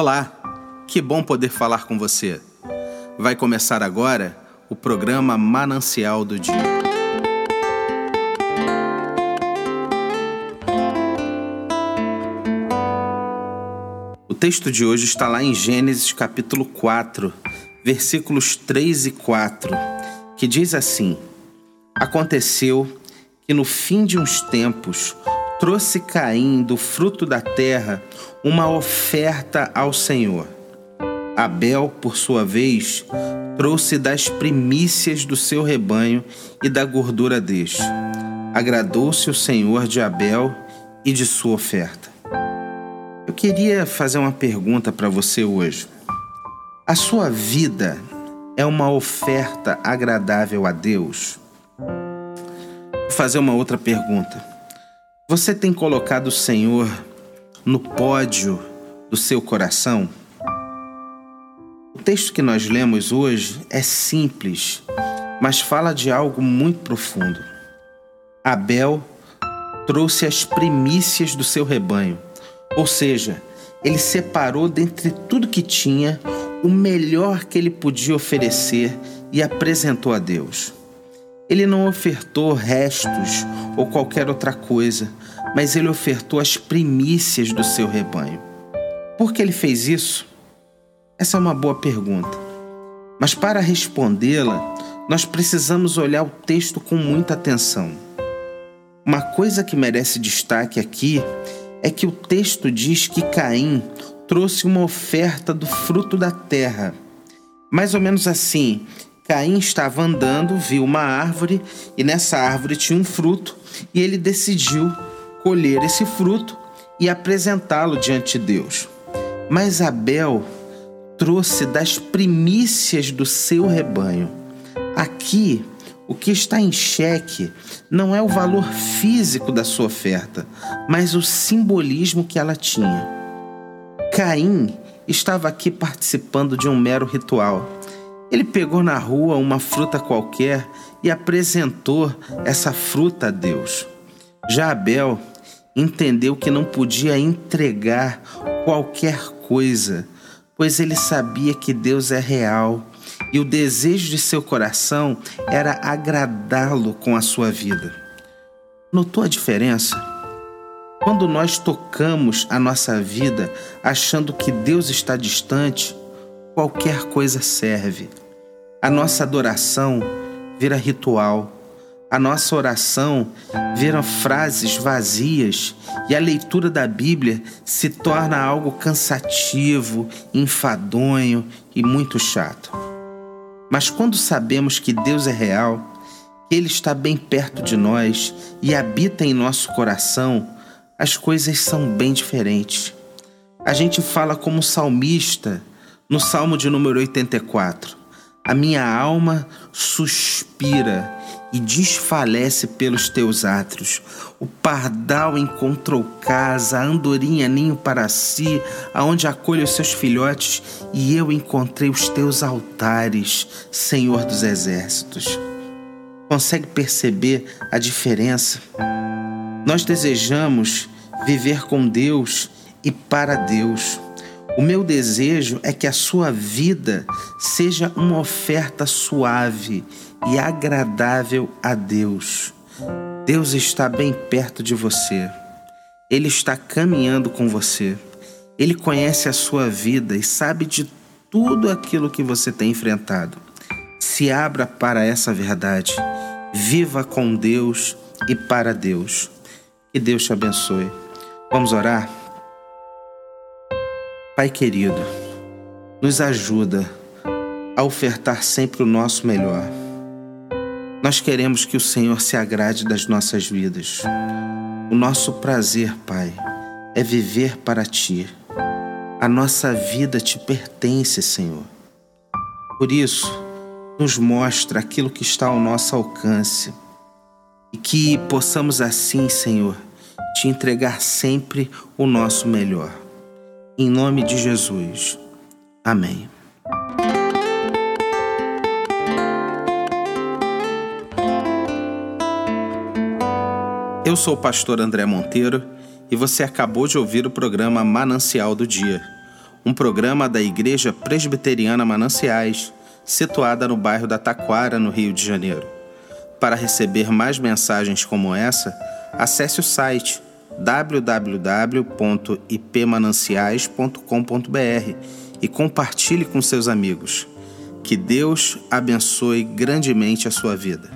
Olá, que bom poder falar com você. Vai começar agora o programa Manancial do Dia. O texto de hoje está lá em Gênesis capítulo 4, versículos 3 e 4, que diz assim: Aconteceu que no fim de uns tempos trouxe Caim do fruto da terra uma oferta ao Senhor. Abel, por sua vez, trouxe das primícias do seu rebanho e da gordura deste. Agradou-se o Senhor de Abel e de sua oferta. Eu queria fazer uma pergunta para você hoje. A sua vida é uma oferta agradável a Deus? Vou fazer uma outra pergunta. Você tem colocado o Senhor no pódio do seu coração? O texto que nós lemos hoje é simples, mas fala de algo muito profundo. Abel trouxe as primícias do seu rebanho, ou seja, ele separou dentre tudo que tinha o melhor que ele podia oferecer e apresentou a Deus. Ele não ofertou restos ou qualquer outra coisa, mas ele ofertou as primícias do seu rebanho. Por que ele fez isso? Essa é uma boa pergunta. Mas para respondê-la, nós precisamos olhar o texto com muita atenção. Uma coisa que merece destaque aqui é que o texto diz que Caim trouxe uma oferta do fruto da terra. Mais ou menos assim, Caim estava andando, viu uma árvore e nessa árvore tinha um fruto e ele decidiu colher esse fruto e apresentá-lo diante de Deus. Mas Abel trouxe das primícias do seu rebanho. Aqui, o que está em xeque não é o valor físico da sua oferta, mas o simbolismo que ela tinha. Caim estava aqui participando de um mero ritual ele pegou na rua uma fruta qualquer e apresentou essa fruta a Deus. Já Abel entendeu que não podia entregar qualquer coisa, pois ele sabia que Deus é real e o desejo de seu coração era agradá-lo com a sua vida. Notou a diferença? Quando nós tocamos a nossa vida achando que Deus está distante, qualquer coisa serve. A nossa adoração vira ritual, a nossa oração vira frases vazias e a leitura da Bíblia se torna algo cansativo, enfadonho e muito chato. Mas quando sabemos que Deus é real, que Ele está bem perto de nós e habita em nosso coração, as coisas são bem diferentes. A gente fala como salmista no Salmo de número 84: A minha alma suspira e desfalece pelos teus átrios. O pardal encontrou casa, a andorinha ninho para si, aonde acolhe os seus filhotes, e eu encontrei os teus altares, Senhor dos exércitos. Consegue perceber a diferença? Nós desejamos viver com Deus e para Deus. O meu desejo é que a sua vida seja uma oferta suave e agradável a Deus. Deus está bem perto de você. Ele está caminhando com você. Ele conhece a sua vida e sabe de tudo aquilo que você tem enfrentado. Se abra para essa verdade. Viva com Deus e para Deus. Que Deus te abençoe. Vamos orar? Pai querido, nos ajuda a ofertar sempre o nosso melhor. Nós queremos que o Senhor se agrade das nossas vidas. O nosso prazer, Pai, é viver para Ti. A nossa vida te pertence, Senhor. Por isso, nos mostra aquilo que está ao nosso alcance e que possamos assim, Senhor, te entregar sempre o nosso melhor. Em nome de Jesus. Amém. Eu sou o pastor André Monteiro e você acabou de ouvir o programa Manancial do Dia um programa da Igreja Presbiteriana Mananciais, situada no bairro da Taquara, no Rio de Janeiro. Para receber mais mensagens como essa, acesse o site www.ipmananciais.com.br e compartilhe com seus amigos. Que Deus abençoe grandemente a sua vida.